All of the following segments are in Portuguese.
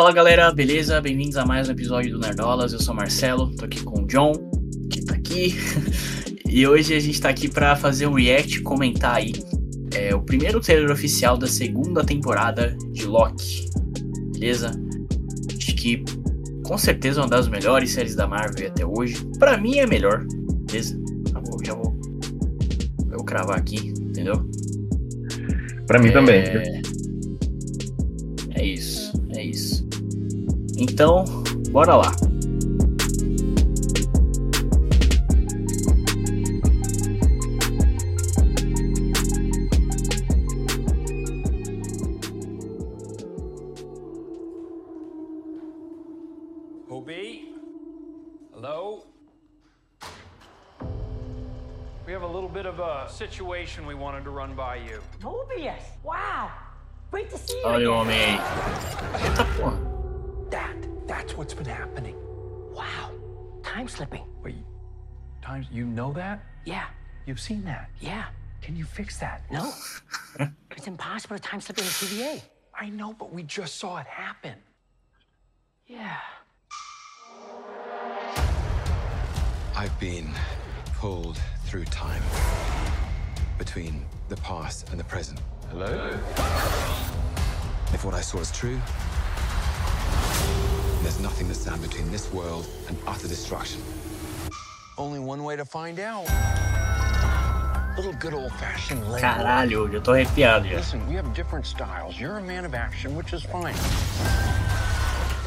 Fala galera, beleza? Bem-vindos a mais um episódio do Nerdolas. Eu sou o Marcelo, tô aqui com o John, que tá aqui. e hoje a gente tá aqui para fazer um react, comentar aí é, o primeiro trailer oficial da segunda temporada de Loki. Beleza? Acho que com certeza é uma das melhores séries da Marvel até hoje. Para mim é melhor, beleza? Já vou, já vou, eu vou cravar aqui, entendeu? Para mim é... também. É isso, é isso. Então, bora lá. Hobie? Hello? We have a little bit of a situation we wanted to run by you. Mobius! Wow! Great to see you Olha o again. homem aí. Eita porra. That, that's what's been happening. Wow! Time slipping. Wait, times, you know that? Yeah, You've seen that? yeah. Can you fix that? No. it's impossible to time slip in the TVA. I know, but we just saw it happen. Yeah. I've been pulled through time between the past and the present. Hello? If what I saw is true, there's nothing to stand between this world and utter destruction. Only one way to find out. Little good old fashioned label. Caralho, eu tô arrepiado já. Listen, we have different styles. You're a man of action, which is fine.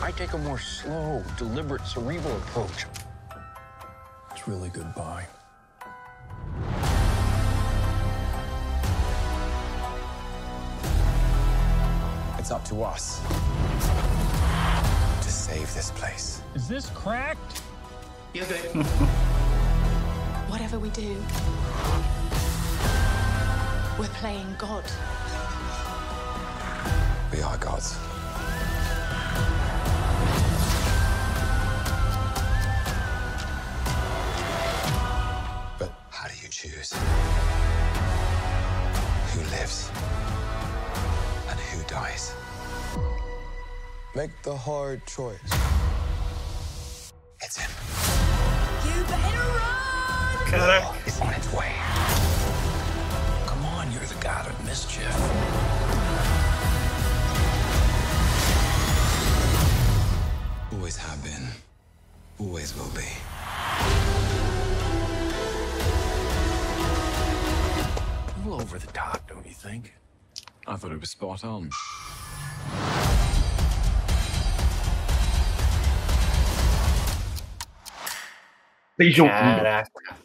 I take a more slow, deliberate, cerebral approach. It's really goodbye. It's up to us to save this place. Is this cracked? Whatever we do, we're playing God. We are gods. But how do you choose? Who lives and who dies? Make the hard choice. It's him. You better run! Caraca. It's on its way. Come on, you're the god of mischief. Always have been. Always will be. A little over the top, don't you think? I thought it was spot on. Sejam Caraca.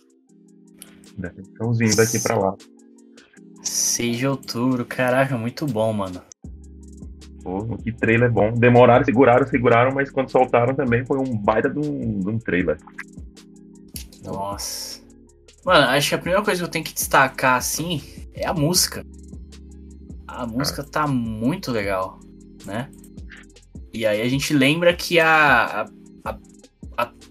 Estão vindo daqui pra lá. Seja outubro, caraca, muito bom, mano. Pô, que trailer bom. Demoraram, seguraram, seguraram, mas quando soltaram também foi um baita de um, de um trailer. Nossa. Mano, acho que a primeira coisa que eu tenho que destacar, assim, é a música. A música tá muito legal, né? E aí a gente lembra que a, a, a,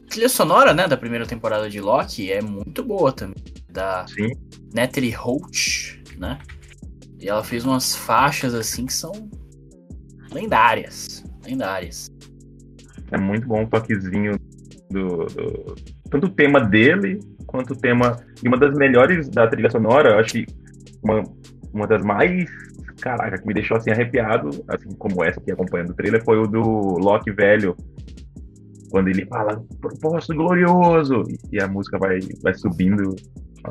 a trilha sonora, né, da primeira temporada de Loki é muito boa também. Da Sim. Natalie Holt, né? E ela fez umas faixas, assim, que são lendárias. Lendárias. É muito bom o toquezinho do, do- Tanto o tema dele, quanto o tema. E uma das melhores da trilha sonora, eu acho que uma, uma das mais. Caraca, que me deixou assim arrepiado, assim como essa aqui acompanhando o trailer, foi o do Loki velho. Quando ele fala, propósito glorioso! E a música vai, vai subindo.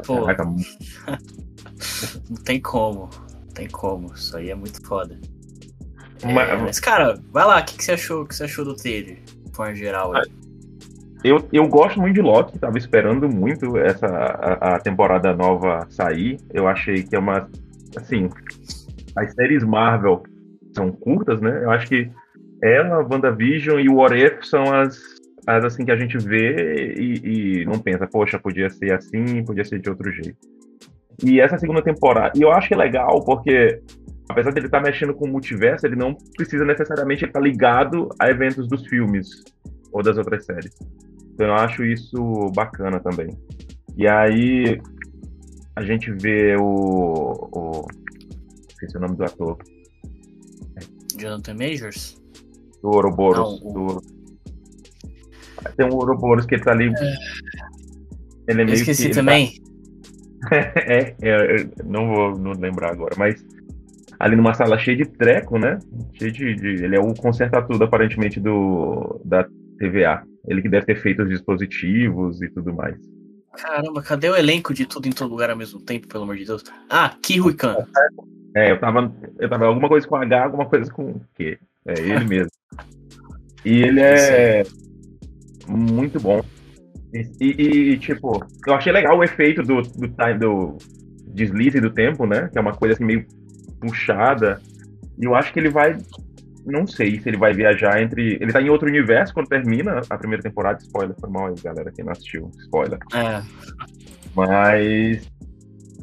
Pô. Caraca, Não tem como. Não tem como. Isso aí é muito foda. uma- É, mas, cara, vai lá, o que, que você achou? O que você achou do trailer? De forma geral aí. Eu, eu gosto muito de Loki, tava esperando muito essa a, a temporada nova sair. Eu achei que é uma assim, as séries Marvel são curtas, né? Eu acho que ela, WandaVision e o What If são as, as assim que a gente vê e, e não pensa, poxa, podia ser assim, podia ser de outro jeito. E essa segunda temporada, e eu acho que é legal porque apesar dele estar mexendo com o multiverso, ele não precisa necessariamente estar ligado a eventos dos filmes ou das outras séries. Então eu acho isso bacana também. E aí a gente vê o. o esqueci o nome do ator. Jonathan Majors? Do Ouroboros. Não, o- do Tem um Ouroboros que ele tá ali. Ele é meio esqueci que, ele também. tá- é, é, não vou não lembrar agora, mas ali numa sala cheia de treco, né? Cheio de, de- Ele é o conserta tudo, aparentemente, do da TVA. Ele que deve ter feito os dispositivos e tudo mais. Caramba, cadê o elenco de tudo em todo lugar ao mesmo tempo, pelo amor de Deus? Ah, Kihui Khan. É, eu tava. Eu tava alguma coisa com H, alguma coisa com Q. É ele mesmo. E ele é muito bom. E, e- e, tipo, eu achei legal o efeito do, do, time- do deslize do tempo, né? Que é uma coisa assim meio puxada. E eu acho que ele vai. Não sei se ele vai viajar entre. Ele tá em outro universo quando termina a primeira temporada. Spoiler, foi mal aí, galera, quem não assistiu. Spoiler. É, Mas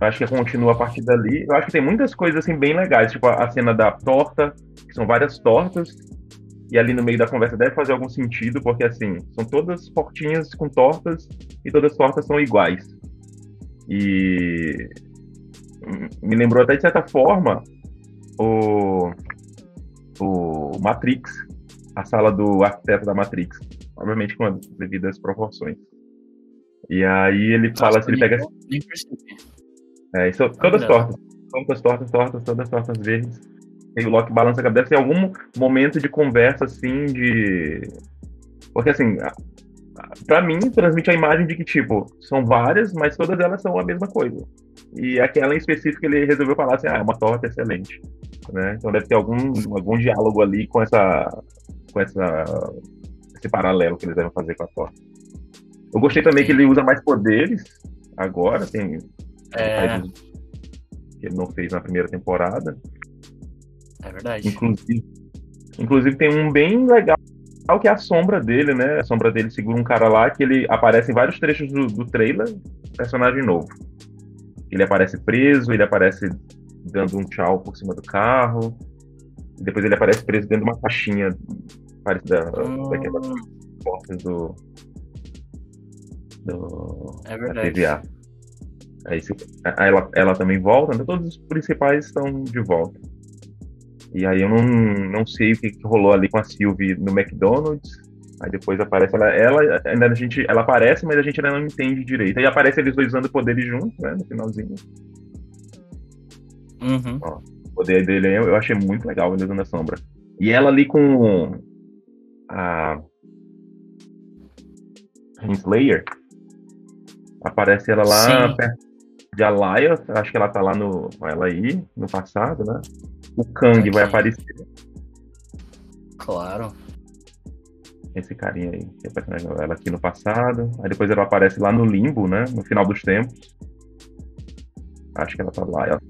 eu acho que continua a partir dali. Eu acho que tem muitas coisas assim bem legais, tipo a a cena da torta, que são várias tortas, e ali no meio da conversa deve fazer algum sentido, porque assim, são todas portinhas com tortas e todas as tortas são iguais. E me lembrou até de certa forma o, o Matrix, a sala do arquiteto da Matrix, obviamente com as devidas proporções. E aí ele fala, se ele pega nem, percebi. é, isso, todas tortas. Todas tortas, tortas, todas tortas verdes. E o Loki balança a cabeça. Deve ter algum momento de conversa, assim, de. Porque, assim, a- a- pra mim, transmite a imagem de que, tipo, são várias, mas todas elas são a mesma coisa. E aquela em específico ele resolveu falar assim: ah, é uma torta excelente. Né? Então deve ter algum, algum diálogo ali com essa. com essa. esse paralelo que eles devem fazer com a torta. Eu gostei também que ele usa mais poderes agora, tem É, que ele não fez na primeira temporada. É verdade. Inclusive, inclusive tem um bem legal que é a sombra dele, né? A sombra dele segura um cara lá que ele aparece em vários trechos do, do trailer, personagem novo. Ele aparece preso, ele aparece dando um tchau por cima do carro. E depois ele aparece preso dentro de uma caixinha parecida Hum. daquelas portas do. do É da verdade. TVA. Aí se- aí ela, ela também volta, né? todos os principais estão de volta. E aí eu não, não sei o que, que rolou ali com a Sylvie no McDonald's. Aí depois aparece ela, ela ainda a gente, ela aparece, mas a gente ainda não entende direito. Aí aparece eles dois usando poderes juntos, né, no finalzinho. Uhum. O poder dele eu, eu achei muito legal, ele usando a sombra. E ela ali com a Slayer, aparece ela lá Sim. perto de Alaya, acho que ela tá lá no ela aí, no passado, né? O Kang vai aparecer, Claro. esse carinha aí, que ela aqui no passado. Aí depois ela aparece lá no limbo, né? No final dos tempos. Acho que ela tá lá. Ela...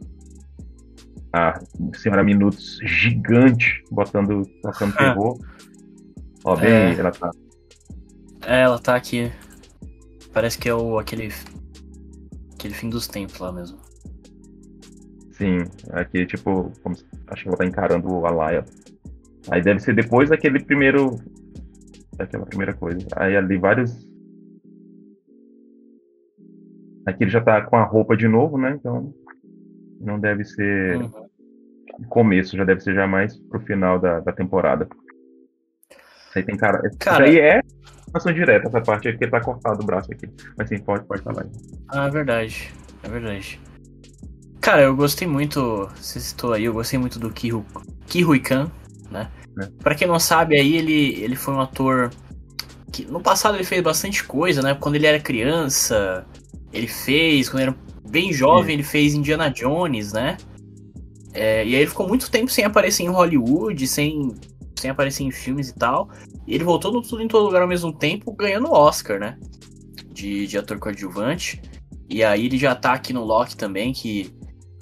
A senhora Minutos gigante, botando, tocando terror. Ó, bem É. aí, ela tá. É, ela tá aqui. Parece que é o aquele. Aquele fim dos tempos lá mesmo. Sim, aqui, tipo, se- acho que ela tá encarando o Alaya. Aí deve ser depois daquele primeiro. Daquela primeira coisa. Aí ali vários. Aqui ele já tá com a roupa de novo, né? Então. Não deve ser Uhum. começo, já deve ser já mais pro final da, da temporada. Isso aí tem cara. Cara- aí é ação direta, essa parte aí, porque tá cortado o braço aqui. Mas sim, pode, pode falar. Ah, é verdade. É verdade. Cara, eu gostei muito. Você citou aí, eu gostei muito do Kihu, Kihui Khan, né? É. Pra quem não sabe, aí ele, ele foi um ator que no passado ele fez bastante coisa, né? Quando ele era criança, ele fez, quando era bem jovem, ele fez Indiana Jones, né? É, e aí ele ficou muito tempo sem aparecer em Hollywood, sem, sem aparecer em filmes e tal. E ele voltou no Tudo em Todo Lugar ao mesmo tempo, ganhando o Oscar, né? De, de ator coadjuvante. E aí ele já tá aqui no Loki também, que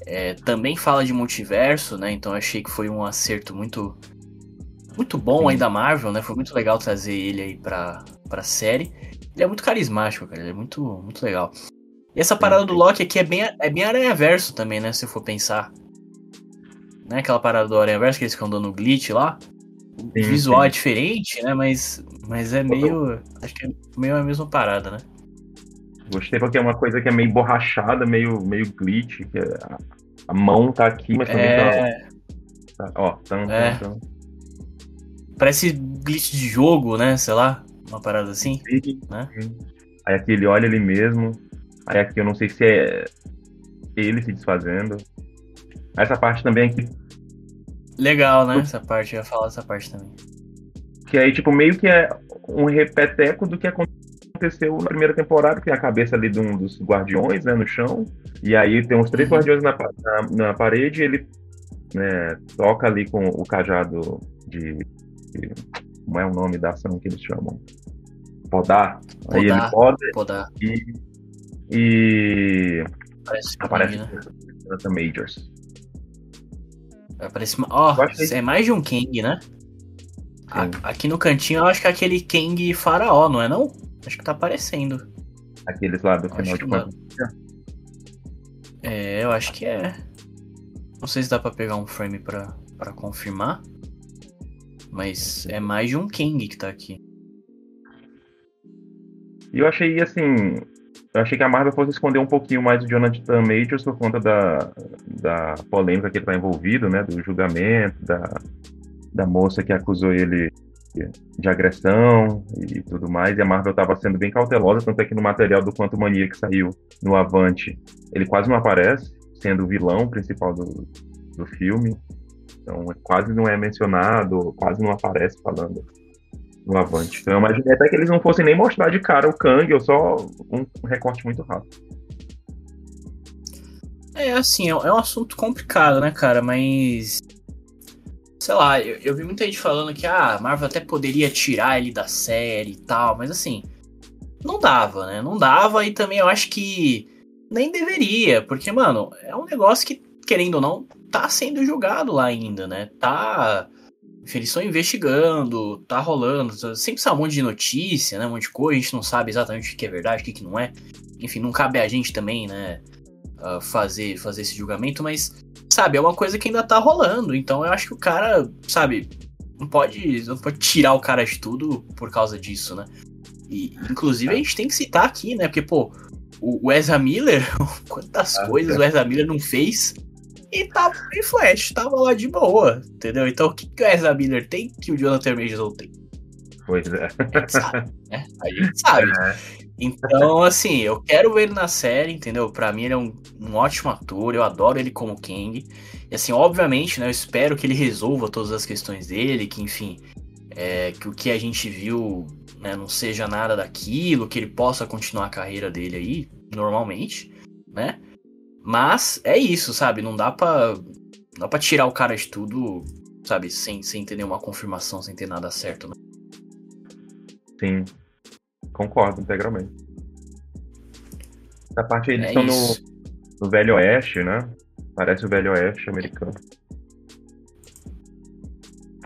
é, também fala de multiverso, né? Então achei que foi um acerto muito muito bom Sim. aí da Marvel, né? Foi muito legal trazer ele aí pra, pra série. Ele é muito carismático, cara. Ele é muito, muito legal. E essa parada do Loki aqui é bem, é bem aranha-verso também, né? Se for pensar. Né? Aquela parada do aranha-verso que eles ficam dando glitch lá. O Sim, visual sim. é diferente, né? Mas, mas é meio... Acho que é meio a mesma parada, né? Gostei porque é uma coisa que é meio borrachada, meio, meio glitch, que é- a, mão tá aqui, mas também É... tá, tá- Ó, tam, É. tam. Parece glitch de jogo, né? Sei lá. Uma parada assim. Né? Aí aqui ele olha ele mesmo. Aí aqui eu não sei se é ele se desfazendo. Essa parte também aqui. Legal, né? Essa parte, eu ia falar essa parte também. Que aí, tipo, meio que é um repeteco do que aconteceu na primeira temporada, que a cabeça ali de um dos guardiões, né, no chão. E aí tem uns três Uhum. guardiões na, na, na parede ele né, toca ali com o cajado de, de- Como é o nome da ação que eles chamam? Podar. Aí ele Podar. poda Pô, dá. e. E. Parece Aparece Kang, né? Majors. Parece. Ó, achei- é mais de um Kang, né? Aqui no cantinho eu acho que é aquele Kang faraó, não é não? Acho que tá aparecendo. Aqueles lá do final de não. contas. É, eu acho que é. Não sei se dá pra pegar um frame pra, pra confirmar. Mas é mais de um Kang que tá aqui. E eu achei assim. Eu achei que a Marvel fosse esconder um pouquinho mais o Jonathan Majors por conta da, da polêmica que ele tá envolvido, né? Do julgamento, da, da moça que acusou ele de agressão e tudo mais. E a Marvel tava sendo bem cautelosa, tanto é que no material do Quanto Mania que saiu no Avante, ele quase não aparece, sendo o vilão principal do, do filme. Então quase não é mencionado, quase não aparece falando no Avante. Então eu imaginei até que eles não fossem nem mostrar de cara o Kang, ou só um recorte muito rápido. É, assim, é é um assunto complicado, né, cara? Mas. Sei lá, eu, eu vi muita gente falando que ah, a Marvel até poderia tirar ele da série e tal, mas assim. Não dava, né? Não dava e também eu acho que nem deveria, porque, mano, é um negócio que, querendo ou não, tá sendo julgado lá ainda, né? Tá. Eles estão investigando, tá rolando, sempre sai um monte de notícia, né? Um monte de coisa, a gente não sabe exatamente o que é verdade, o que que não é. Enfim, não cabe a gente também, né? Uh, fazer, fazer esse julgamento, mas, sabe, é uma coisa que ainda tá rolando. Então eu acho que o cara, sabe, não pode, não pode tirar o cara de tudo por causa disso, né? E, inclusive, a gente tem que citar aqui, né? Porque, pô, o o Ezra Miller, quantas Ah, coisas é. o Ezra Miller não fez e tava em Flash, tava lá de boa, entendeu? Então o que, que o Ezra Miller tem que o Jonathan Majors não tem? Pois é. A gente sabe, né? A gente sabe. Então, assim, eu quero ver ele na série, entendeu? Pra mim ele é um, um ótimo ator, eu adoro ele como Kang. E assim, obviamente, né, eu espero que ele resolva todas as questões dele, que enfim, é, que o que a gente viu né, não seja nada daquilo, que ele possa continuar a carreira dele aí, normalmente, né? Mas é isso, sabe? Não dá pra, não dá pra tirar o cara de tudo, sabe? Sem, sem ter nenhuma confirmação, sem ter nada certo, né? Sim. Concordo integralmente. Essa parte aí eles É estão no, isso. no Velho Oeste, né? Parece o Velho Oeste americano.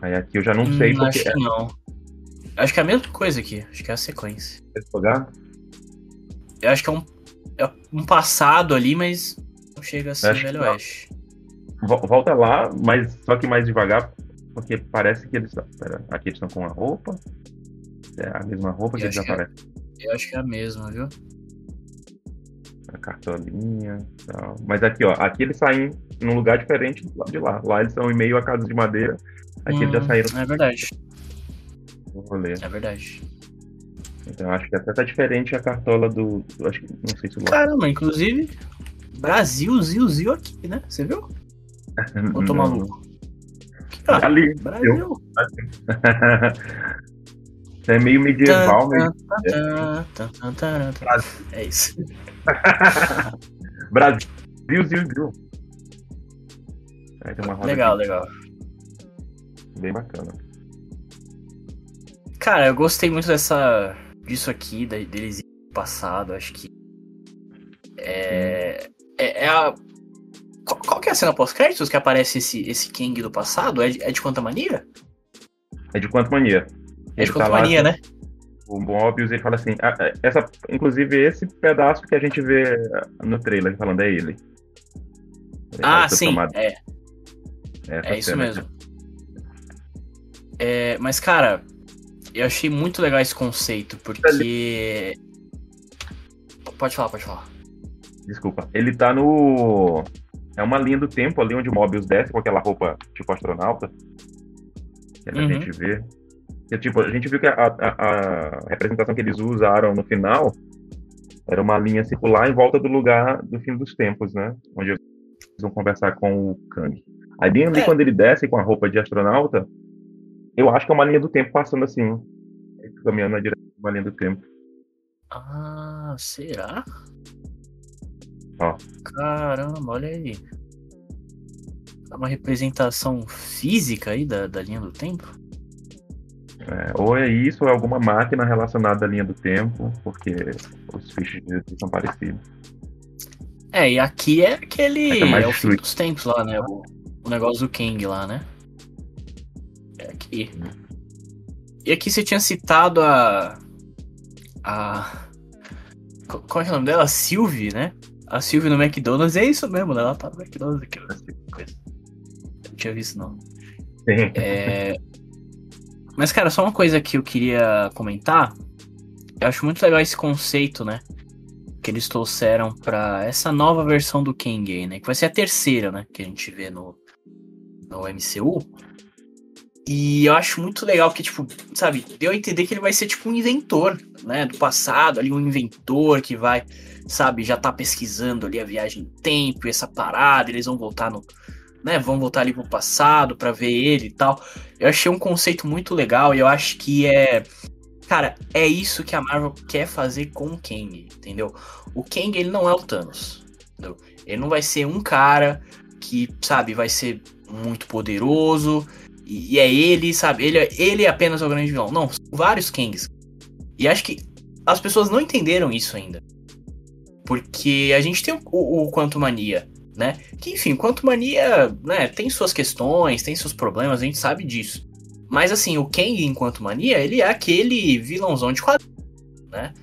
Aí aqui eu já não sei Hum, porque acho que não. Acho que é a mesma coisa aqui. Acho que é a sequência. é esse lugar. Eu acho que é um, é um passado ali, mas não chega a ser Acho Velho. Oeste. Vol- Volta lá, mas só que mais devagar, porque parece que eles. Pera, aqui eles estão com a roupa. É a mesma roupa que Eu que é. aparecem. Eu acho que é a mesma, viu? A cartolinha e tal. Mas aqui, ó, aqui eles saem num lugar diferente do lado de lá. Lá eles estão em meio a casa de madeira. Aqui eles já Hum, saíram É verdade, do rolê. é verdade. Então acho que até tá diferente a cartola do. do- acho que. Não sei se o Caramba, inclusive, Brasil, Zil, Zil aqui, né? Você viu? Ou tô maluco? Ali. Brasil. É meio medieval, tan. É isso. Brasil, roda Legal, aqui, legal. bem bacana. Cara, eu gostei muito dessa disso aqui, deles no passado, acho que é, é, é a qual, qual que é a cena pós-créditos que aparece esse, esse Kang do passado? É de, é de Quanta Mania? É de quanto mania. É Ele tá lá, Mania, né? O Mobius, ele fala assim, ah, essa, inclusive esse pedaço que a gente vê no trailer falando é ele. Ele Ah, fala, "Seu sim, tomado", é, essa é isso cena. mesmo. É, mas, cara, eu achei muito legal esse conceito, porque... Pode falar, pode falar. Desculpa. Ele tá no. É uma linha do tempo ali onde o Mobius desce com aquela roupa tipo astronauta. Que a Uhum. gente vê. Que, tipo, a gente viu que a, a, a representação que eles usaram no final era uma linha circular em volta do lugar do fim dos tempos, né? Onde eles vão conversar com o Kang. Aí bem ali É. quando ele desce com a roupa de astronauta, eu acho que é uma linha do tempo passando assim. Caminhando na direção de uma linha do tempo. Ah, será? Ó. Caramba, olha aí. É uma representação física aí da, da linha do tempo? É, ou é isso, ou é alguma máquina relacionada à linha do tempo, porque os fichos de são parecidos. É, e aqui é aquele. É mais É o fim dos tempos lá, né? O, o negócio do Kang lá, né? É aqui. E aqui você tinha citado a. A. co- Qual é o nome dela? A Sylvie, né? A Sylvie no McDonald's. É isso mesmo, né? Ela tá no McDonald's aqui. não tinha visto, não. É... Mas, cara, só uma coisa que eu queria comentar. Eu acho muito legal esse conceito, né? Que eles trouxeram pra essa nova versão do Kang aí, né? Que vai ser a terceira, né? Que a gente vê no, no MCU. E eu acho muito legal que, tipo, sabe, deu a entender que ele vai ser tipo um inventor, né? Do passado, ali, um inventor que vai, sabe, já tá pesquisando ali a viagem no tempo, essa parada, eles vão voltar no. Né, vão voltar ali pro passado pra ver ele e tal. Eu achei um conceito muito legal e eu acho que é. Cara, é isso que a Marvel quer fazer com o Kang, entendeu? O Kang, ele não é o Thanos, entendeu? Ele não vai ser um cara que, sabe, vai ser muito poderoso e, e é ele, sabe? Ele, é- ele é apenas o grande vilão. Não, são vários Kangs. E acho que as pessoas não entenderam isso ainda. Porque a gente tem o, o, o Quantum Mania, né? Que, enfim, Quantum Mania, né, tem suas questões, tem seus problemas, a gente sabe disso. Mas, assim, o Kang, enquanto mania, ele é aquele vilãozão de quadrinho, né?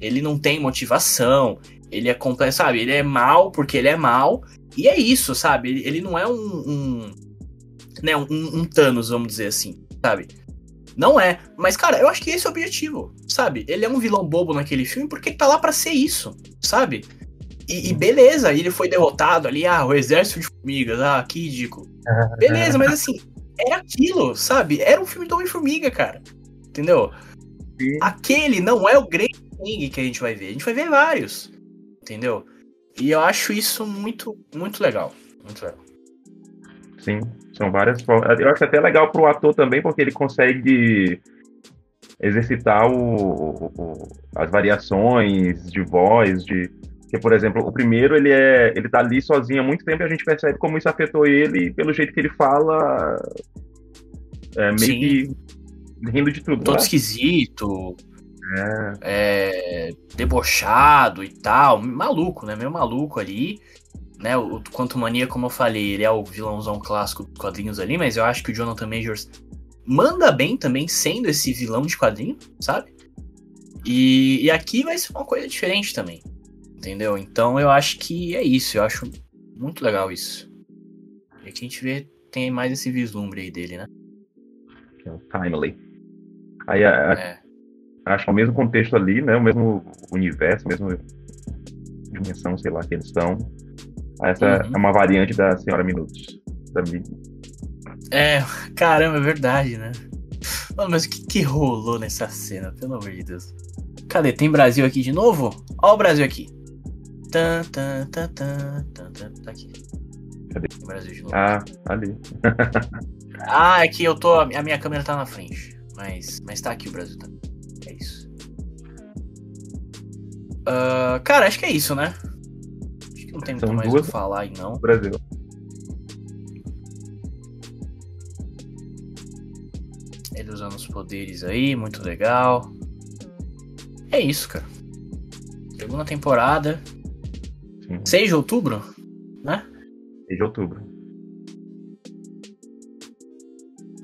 Ele não tem motivação, ele é completo, sabe? Ele é mal porque ele é mal, e é isso, sabe? Ele, ele não é um, um né, um, um Thanos, vamos dizer assim, sabe? Não é. Mas, cara, eu acho que esse é o objetivo, sabe? Ele é um vilão bobo naquele filme porque ele tá lá pra ser isso, sabe? E, e beleza, ele foi derrotado ali, ah, o exército de formigas, ah, que ridículo. Beleza, mas assim, era aquilo, sabe? Era um filme do Homem-Formiga, cara. Entendeu? Sim. Aquele não é o grande Kang que a gente vai ver. A gente vai ver vários. Entendeu? E eu acho isso muito, muito legal. Muito legal. Sim, são várias formas. Eu acho até legal pro ator também, porque ele consegue exercitar o- o- as variações de voz, de. Porque, por exemplo, o primeiro ele é. ele tá ali sozinho há muito tempo e a gente percebe como isso afetou ele pelo jeito que ele fala. É, meio Sim. que rindo de tudo. Todo né? esquisito, É, é, debochado e tal. Maluco, né? Meio maluco ali. Né? O o Quantum Mania, como eu falei, ele é o vilãozão clássico dos quadrinhos ali, mas eu acho que o Jonathan Majors manda bem também, sendo esse vilão de quadrinho, sabe? E, e aqui vai ser uma coisa diferente também. Entendeu? Então eu acho que é isso. Eu acho muito legal isso. E aqui a gente vê, tem mais esse vislumbre aí dele, né? que é o Timely. Aí a- É. acho que é o mesmo contexto ali, né? O mesmo universo, a mesma dimensão, sei lá, que eles são. Essa Uhum. é uma variante da Senhora Minutos. Da É, caramba, é verdade, né? Mano, mas o que, que rolou nessa cena, pelo amor de Deus? Cadê? Tem Brasil aqui de novo? Ó o Brasil aqui. Tan, tan, tan, tan, tan, tan, tá aqui. Cadê? Brasil de novo. Ah, ali. Ah, é que eu tô. A minha câmera tá na frente. Mas, mas tá aqui o Brasil também. É isso. Ah, cara, acho que é isso, né? Acho que não tem muito São mais o duas- que falar aí, não. Brasil. Ele usando os poderes aí, muito legal. É isso, cara. Segunda temporada. Sim. 6 de outubro? 6 de outubro.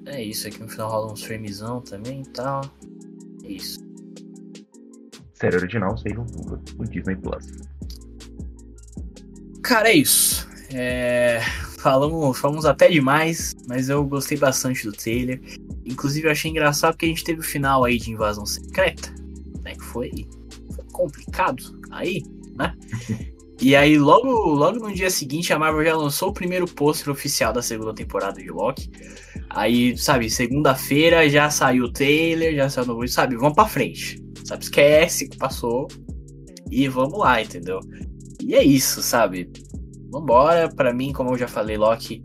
É isso, aqui no final rola uns framezão também e tal. É isso. Série original, 6 de outubro. No Disney Plus. Cara, é isso. É, Falamos, falamos até demais, mas eu gostei bastante do trailer. Inclusive, eu achei engraçado porque a gente teve o final aí de Invasão Secreta, né? Que foi, foi complicado aí, né? E aí, logo, logo no dia seguinte, a Marvel já lançou o primeiro pôster oficial da segunda temporada de Loki. Aí, sabe, segunda-feira já saiu o trailer, já saiu o novo, sabe? Vamos pra frente. Sabe, esquece que passou e vamos lá, entendeu? E é isso, sabe? Vambora, pra mim, como eu já falei, Loki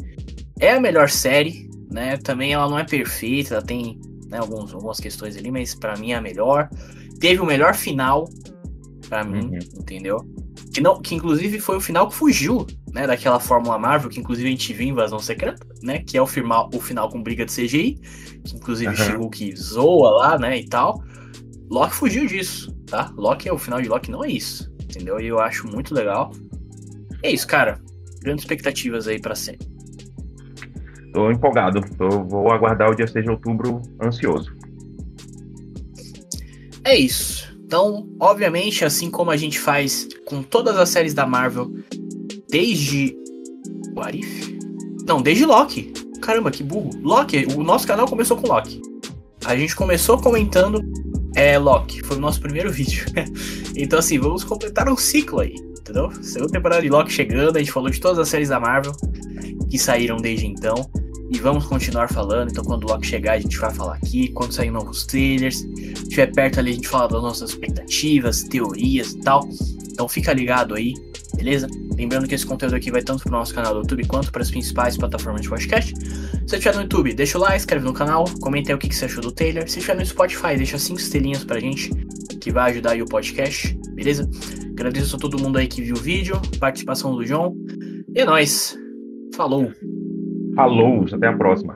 é a melhor série, né? Também ela não é perfeita, ela tem né, alguns, algumas questões ali, mas para mim é a melhor. Teve o melhor final para mim, uhum. entendeu? Que, não, que inclusive foi o final que fugiu, né, daquela Fórmula Marvel, que inclusive a gente viu em Invasão Secreta, né, que é o final, o final com briga de CGI, que inclusive uhum. chegou que zoa lá, né, e tal. Loki fugiu disso, tá? Loki é o final de Loki, não é isso, entendeu? E eu acho muito legal. É isso, cara. Grandes expectativas aí pra sempre. Tô empolgado. Tô, vou aguardar o dia 6 de outubro ansioso. É isso. Então, obviamente, assim como a gente faz com todas as séries da Marvel, desde. O Arif? Não, desde Loki. Caramba, que burro. Loki, o nosso canal começou com Loki. A gente começou comentando é, Loki, foi o nosso primeiro vídeo. então, assim, vamos completar um ciclo aí, entendeu? Segunda temporada de Loki chegando, a gente falou de todas as séries da Marvel que saíram desde então e vamos continuar falando. Então, quando o Loki chegar, a gente vai falar aqui. Quando sair novos trailers, estiver perto ali, a gente fala das nossas expectativas, teorias e tal. Então, fica ligado aí, beleza? Lembrando que esse conteúdo aqui vai tanto para o nosso canal do YouTube quanto para as principais plataformas de podcast. Se você estiver no YouTube, deixa o like, inscreve no canal, comenta aí o que você achou do trailer. Se estiver no Spotify, deixa 5 estrelinhas pra gente, que vai ajudar aí o podcast, beleza? Agradeço a todo mundo aí que viu o vídeo, participação do João. E é nóis. Falou! Falou, até a próxima.